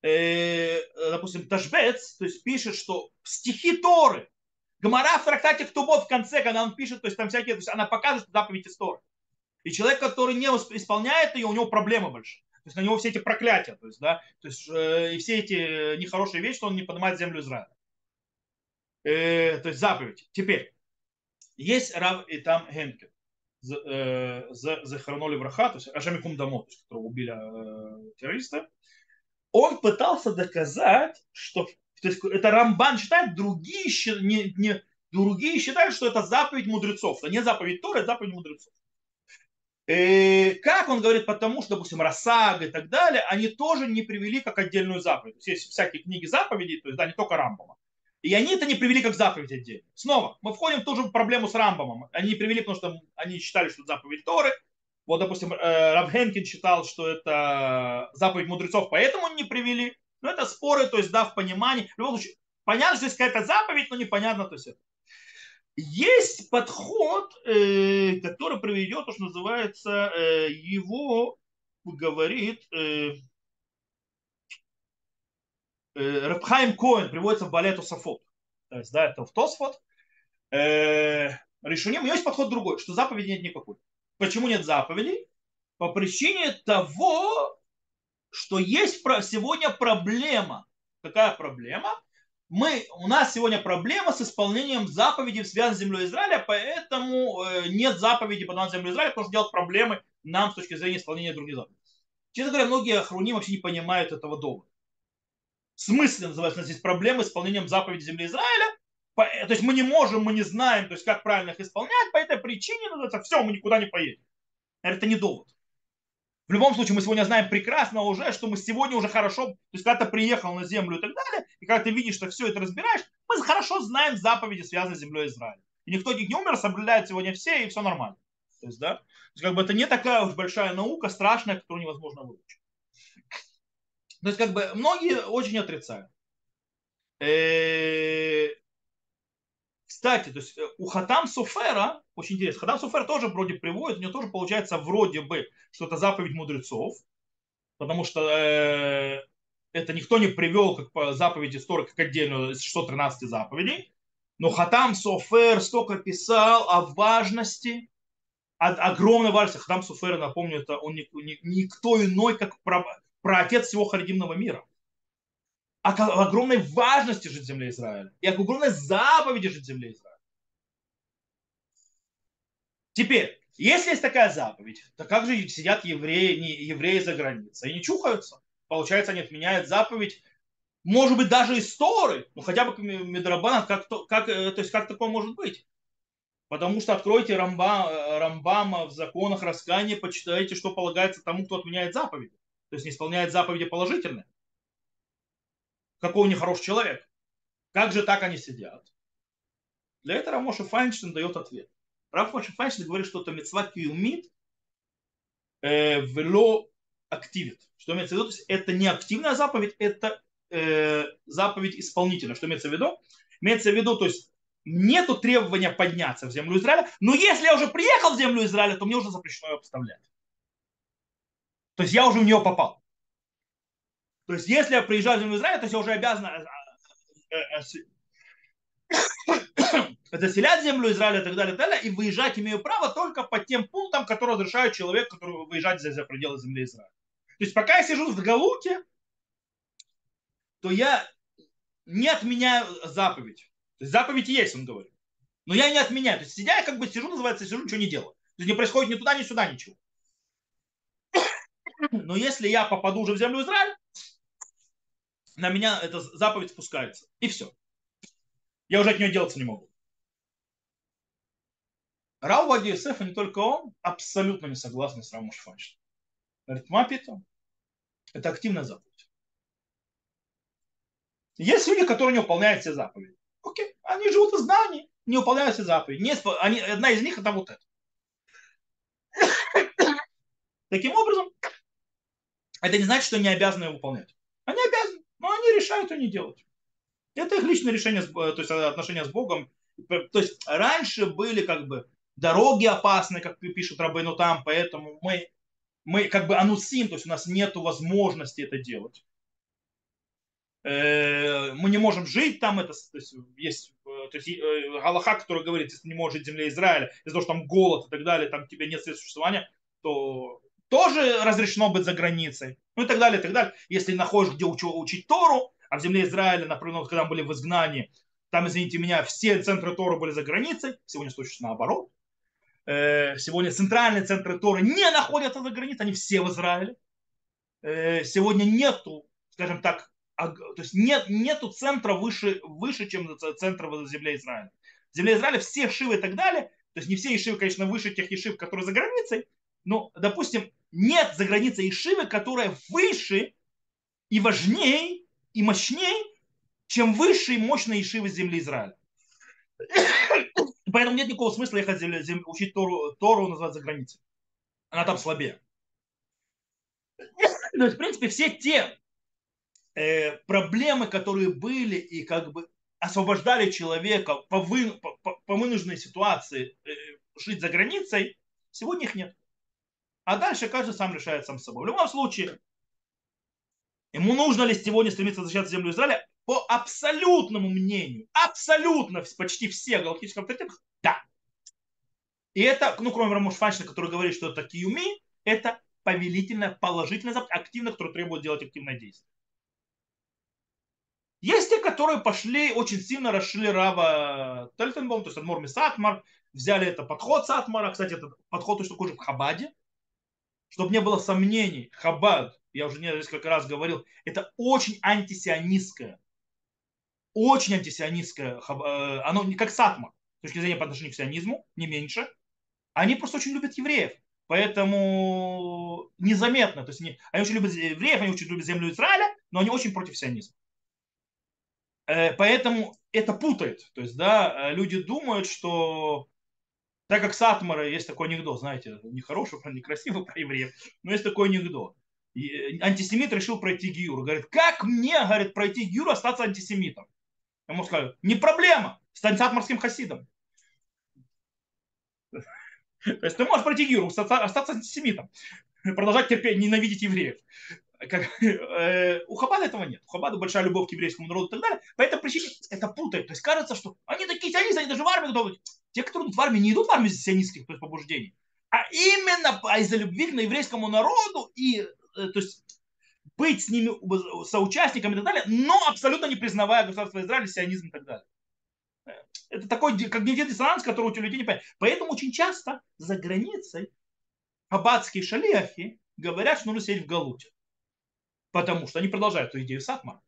Э, допустим, Ташбец, то есть пишет, что стихи Торы, Гамара в трактате Ктубот в конце, когда он пишет, то есть там всякие, то есть она показывает заповедь Торы. И человек, который не исполняет ее, у него проблемы большие. То есть на него все эти проклятия, то есть, да, то есть э, и все эти нехорошие вещи, что он не поднимает землю Израиля. Э, то есть заповедь. Теперь, есть Рав и там Хенкин захоронули враха, то есть Ашамикум Дамо, которого убили э, террористы, он пытался доказать, что то есть это Рамбан считает, другие, не, не, другие считают, что это заповедь мудрецов. Это не заповедь Тора, это заповедь мудрецов. И э, как он говорит, потому что, допустим, Росаг и так далее, они тоже не привели как отдельную заповедь. То есть есть всякие книги заповедей, то есть да, не только Рамбама. И они это не привели как заповедь отдельно. Снова, мы входим в ту же проблему с Рамбамом. Они не привели, потому что они считали, что это заповедь Торы. Вот, допустим, э, Равхенкин считал, что это заповедь мудрецов, поэтому не привели. Но это споры, то есть, да, в понимании. В любом случае, понятно, что есть какая-то заповедь, но непонятно, то есть это. Есть подход, э, который приведет, то, что называется, э, его говорит Рабхайм Коэн приводится в Балету Сафот. То есть, да, это в Тосфот. Решением есть подход другой, что заповеди нет никакой. Почему нет заповедей? По причине того, что есть сегодня проблема. Какая проблема? Мы, у нас сегодня проблема с исполнением заповедей, связанных с землей Израиля, поэтому э, нет заповеди по землю Израиля, потому что делать проблемы нам с точки зрения исполнения других заповедей. Честно говоря, многие охруни вообще не понимают этого довода смысле называется, здесь проблемы с исполнением заповедей земли Израиля. То есть мы не можем, мы не знаем, то есть как правильно их исполнять, по этой причине называется, все, мы никуда не поедем. Это не довод. В любом случае, мы сегодня знаем прекрасно уже, что мы сегодня уже хорошо, то есть когда ты приехал на землю и так далее, и когда ты видишь, что все это разбираешь, мы хорошо знаем заповеди, связанные с землей Израиля. И никто не умер, соблюдают сегодня все, и все нормально. То есть, да, то есть, как бы это не такая уж большая наука, страшная, которую невозможно выучить. То есть, как бы, многие очень отрицают. Кстати, то есть э, у Хатам Суфера, очень интересно, Хатам Суфер тоже вроде приводит, у него тоже получается вроде бы, что это заповедь мудрецов, потому что э, это никто не привел как по заповеди Торы, как отдельную из 613 заповедей, но Хатам Суфер столько писал о важности, о, огромной важности. Хатам Суфер, напомню, это он никто иной, как про отец всего харидимного мира. О огромной важности жить в земле Израиля. И о огромной заповеди жить в земле Израиля. Теперь, если есть такая заповедь, то как же сидят евреи, не, евреи за границей и не чухаются? Получается, они отменяют заповедь, может быть, даже истории, ну хотя бы Медрабан, как, как, э, то есть как такое может быть? Потому что откройте Рамба, э, Рамбама в законах раскаяния, почитайте, что полагается тому, кто отменяет заповедь то есть не исполняет заповеди положительные. Какой у них человек. Как же так они сидят? Для этого Рамоша Файнштейн дает ответ. Рамоша Файнштейн говорит, что это мецва киумит э, вело активит. Что имеется в виду? То есть это не активная заповедь, это э, заповедь исполнительная. Что имеется в виду? Имеется в виду, то есть нету требования подняться в землю Израиля, но если я уже приехал в землю Израиля, то мне уже запрещено ее поставлять. То есть я уже в нее попал. То есть если я приезжаю в землю Израиля, то есть я уже обязан э, э, э, заселять землю Израиля и так далее, и так далее, и выезжать имею право только по тем пунктам, которые разрешают человеку, который выезжать за, за пределы земли Израиля. То есть пока я сижу в Галуте, то я не отменяю заповедь. То есть заповедь есть, он говорит. Но я не отменяю. То есть сидя, я как бы сижу, называется, сижу, ничего не делаю. То есть не происходит ни туда, ни сюда ничего. Но если я попаду уже в землю Израиль, на меня эта заповедь спускается. И все. Я уже от нее делаться не могу. Рау Вади Йосеф, и не только он, абсолютно не согласны с Рамом Шфанштейном. Говорит, Мапито, это активная заповедь. Есть люди, которые не выполняют все заповеди. Окей, они живут в знании, не выполняют все заповеди. Не, они, одна из них это вот это. Таким образом, это не значит, что они обязаны выполнять. Они обязаны, но они решают и не делать. Это их личное решение, то есть отношения с Богом. То есть раньше были как бы дороги опасные, как пишут Рабейну там, поэтому мы, мы как бы анусим, то есть у нас нет возможности это делать. э, мы не можем жить там, это, то есть, есть то есть, э, Галаха, который говорит, если ты не можешь жить в земле Израиля, из-за того, что там голод и так далее, там тебе нет средств существования, то тоже разрешено быть за границей. Ну и так далее, и так далее. Если находишь, где учить Тору, а в земле Израиля, например, когда мы были в изгнании, там, извините меня, все центры Торы были за границей, сегодня случится наоборот. Э, сегодня центральные центры Торы не находятся за границей, они все в Израиле. Э, сегодня нету, скажем так, то есть нет, нету центра выше, выше, чем центр в земле Израиля. В земле Израиля все шивы и так далее, то есть не все ишивы, конечно, выше тех ишив, которые за границей, но, допустим, нет за границей ишивы, которая выше и важнее и мощнее, чем высшие мощные ишивы земли Израиля. Поэтому нет никакого смысла ехать зем... учить Тору, Тору называть за границей. Она там слабее. То есть, в принципе, все те э, проблемы, которые были и как бы освобождали человека по, вы, по, по, по вынужденной ситуации э, жить за границей, сегодня их нет. А дальше каждый сам решает сам собой. В любом случае, ему нужно ли сегодня стремиться защищать землю Израиля? По абсолютному мнению, абсолютно почти все галактических авторитетов, да. И это, ну, кроме Рамош Фанчина, который говорит, что это киюми, это повелительное, положительное, активное, которое требует делать активное действие. Есть те, которые пошли, очень сильно расшили Рава Тельтенбом, то есть Адмор Сатмар, взяли это подход Сатмара, кстати, этот подход точно такой же в Хабаде, чтобы не было сомнений, Хабад, я уже несколько раз говорил, это очень антисионистское, очень антисионистское, э, оно не как Сатмар, с точки зрения по отношению к сионизму, не меньше, они просто очень любят евреев. Поэтому незаметно. То есть они, они очень любят евреев, они очень любят землю Израиля, но они очень против сионизма. Э, поэтому это путает. То есть, да, люди думают, что так как Сатмара есть такой анекдот, знаете, нехороший, некрасивый про евреев, но есть такой анекдот. И антисемит решил пройти гиюр. Говорит, как мне, говорит, пройти гиюр, остаться антисемитом? Ему сказали, не проблема, стань сатмарским хасидом. То есть ты можешь пройти гиюр, остаться антисемитом, продолжать терпеть, ненавидеть евреев как, э, у Хабада этого нет. У Хабада большая любовь к еврейскому народу и так далее. По этой причине это путает. То есть кажется, что они такие сионисты, они даже в армию готовы. Те, которые идут в армию, не идут в армию из сионистских то есть, побуждений, а именно из-за любви к еврейскому народу и э, то есть быть с ними соучастниками и так далее, но абсолютно не признавая государство Израиля, сионизм и так далее. Это такой, не диссонанс, который у людей не понятно. Поэтому очень часто за границей аббатские шалиахи говорят, что нужно сидеть в Галуте потому что они продолжают эту идею Сатмара.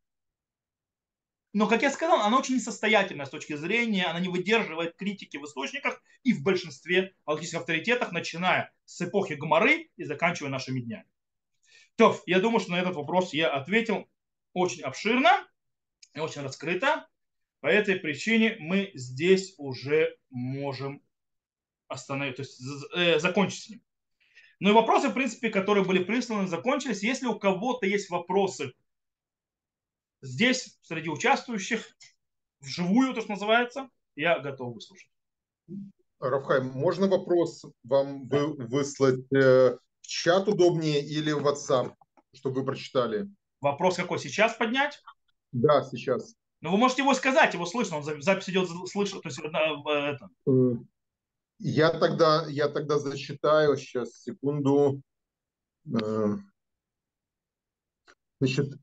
Но, как я сказал, она очень несостоятельная с точки зрения, она не выдерживает критики в источниках и в большинстве алхимических авторитетах, начиная с эпохи Гмары и заканчивая нашими днями. То, я думаю, что на этот вопрос я ответил очень обширно и очень раскрыто. По этой причине мы здесь уже можем остановить, то есть э, закончить с ним. Ну и вопросы, в принципе, которые были присланы, закончились. Если у кого-то есть вопросы здесь, среди участвующих, вживую, то, что называется, я готов выслушать. Рафхай, можно вопрос вам вы, выслать э, в чат удобнее или в WhatsApp, чтобы вы прочитали? Вопрос какой? Сейчас поднять? Да, сейчас. Ну, вы можете его сказать, его слышно, он запись идет, слышно, то есть это. Э, я тогда, я тогда зачитаю, сейчас, секунду. Э, значит,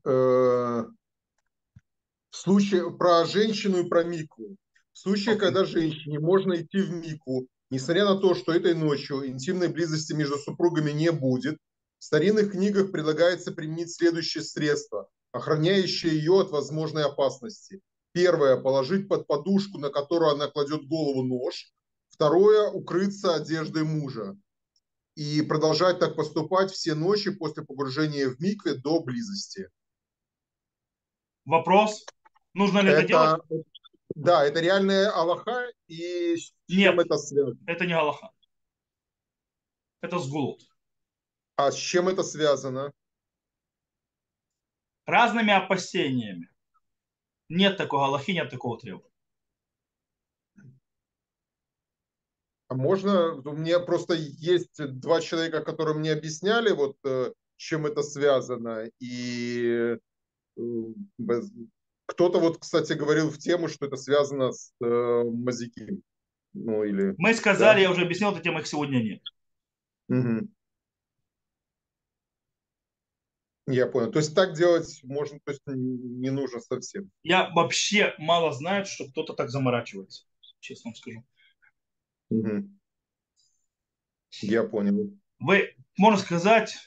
в случае про женщину и про мику. В случае, когда женщине можно идти в мику, несмотря на то, что этой ночью интимной близости между супругами не будет, в старинных книгах предлагается применить следующее средство, охраняющее ее от возможной опасности. Первое – положить под подушку, на которую она кладет голову нож. Второе – укрыться одеждой мужа и продолжать так поступать все ночи после погружения в микве до близости. Вопрос? Нужно ли это, это делать? Да, это реальная Аллаха, и с чем Нет, это связано? это не Аллаха. Это сгулут. А с чем это связано? Разными опасениями. Нет такого Аллахи, нет такого требования. А можно, у меня просто есть два человека, которые мне объясняли, вот э, чем это связано, и кто-то вот, кстати, говорил в тему, что это связано с э, Мазиким. Ну, или... Мы сказали, да? я уже объяснил эту тему, их сегодня нет. Угу. Я понял. То есть так делать можно, то есть не нужно совсем. Я вообще мало знаю, что кто-то так заморачивается, честно вам скажу. Угу. Я понял. Вы, можно сказать,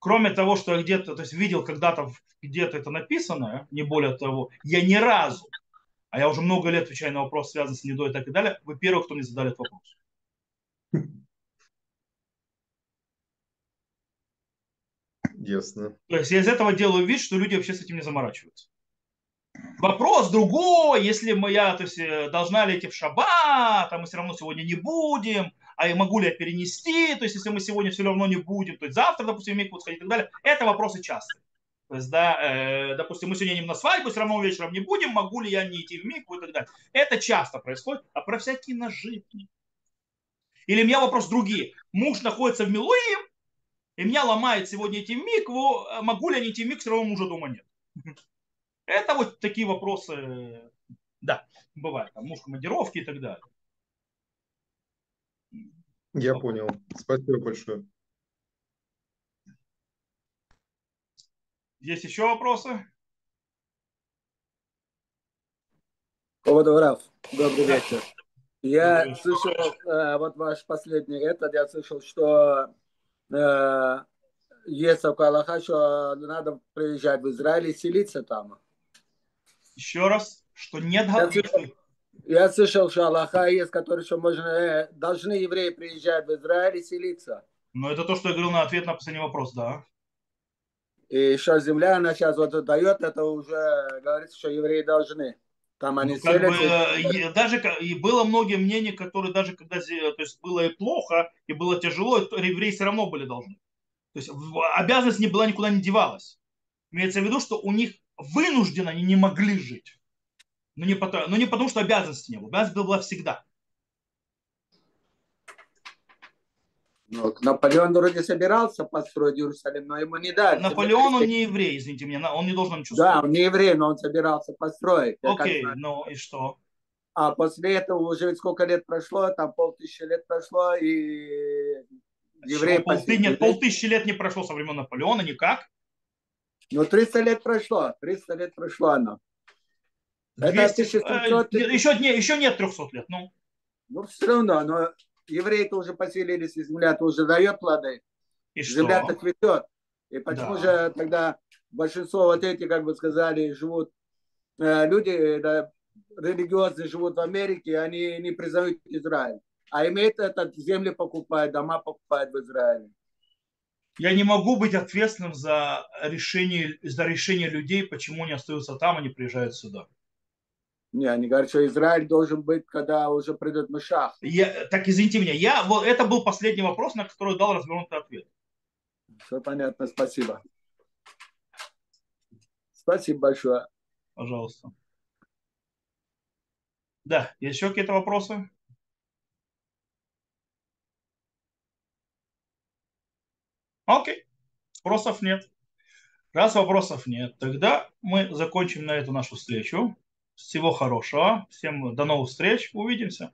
кроме того, что я где-то, то есть видел когда-то где-то это написано, не более того, я ни разу, а я уже много лет отвечаю на вопрос, связанный с недой и так далее, вы первый, кто мне задали этот вопрос. Ясно. То есть я из этого делаю вид, что люди вообще с этим не заморачиваются. Вопрос другой, если мы, я, то есть, э, должна ли идти в шаббат, а мы все равно сегодня не будем, а я могу ли я перенести, то есть, если мы сегодня все равно не будем, то есть завтра, допустим, миг сходить и так далее, это вопросы частые. То есть, да, э, допустим, мы сегодня не на свадьбу, все равно вечером не будем, могу ли я не идти в микву и так далее. Это часто происходит, а про всякие наживки. Или у меня вопрос другие. Муж находится в Милуим, и меня ломает сегодня идти в микву, могу ли я не идти в микву, все равно мужа дома нет. Это вот такие вопросы, да, бывают. Там муж командировки и так далее. Я понял. Спасибо большое. Есть еще вопросы? Поводу Раф. Добрый вечер. Я Добрый слышал, э, вот ваш последний этот, я слышал, что э, есть такая Аллаха, что надо приезжать в Израиль и селиться там. Еще раз, что нет я слышал, я слышал, что Аллаха есть, который что можно, э, должны евреи приезжать в Израиль и селиться. Ну, это то, что я говорил на ответ на последний вопрос, да. И что земля, она сейчас вот дает, это уже говорится, что евреи должны. Там они ну, как бы, и... даже и было многие мнения, которые даже когда то есть было и плохо, и было тяжело, евреи все равно были должны. То есть обязанность не была никуда не девалась. Имеется в виду, что у них вынужденно они не могли жить. Но не, потому, но не потому, что обязанности не было. Обязанность была всегда. Ну, Наполеон вроде собирался построить Иерусалим, но ему не дали. Наполеон, он не еврей, извините меня, он не должен ничего Да, он не еврей, но он собирался построить. Окей, okay, ну и что? А после этого уже сколько лет прошло, там полтысячи лет прошло, и евреи... Полты, нет, полтысячи лет не прошло со времен Наполеона, никак. Ну, 300 лет прошло, 300 лет прошло оно. 200, Это 1700... э, еще, не, еще нет 300 лет, ну. Ну, все равно, но евреи-то уже поселились, и земля-то уже дает плоды. И Земля-то цветет. И почему да. же тогда большинство вот эти, как бы сказали, живут, э, люди да, религиозные живут в Америке, они не признают Израиль. А имеют этот земли покупают, дома покупают в Израиле. Я не могу быть ответственным за решение, за решение людей, почему они остаются там, не приезжают сюда. Не, они говорят, что Израиль должен быть, когда уже придет Мышах. Я, так извините меня, я, вот, это был последний вопрос, на который дал развернутый ответ. Все понятно, спасибо. Спасибо большое. Пожалуйста. Да, еще какие-то вопросы? Окей, вопросов нет. Раз вопросов нет, тогда мы закончим на эту нашу встречу. Всего хорошего. Всем до новых встреч. Увидимся.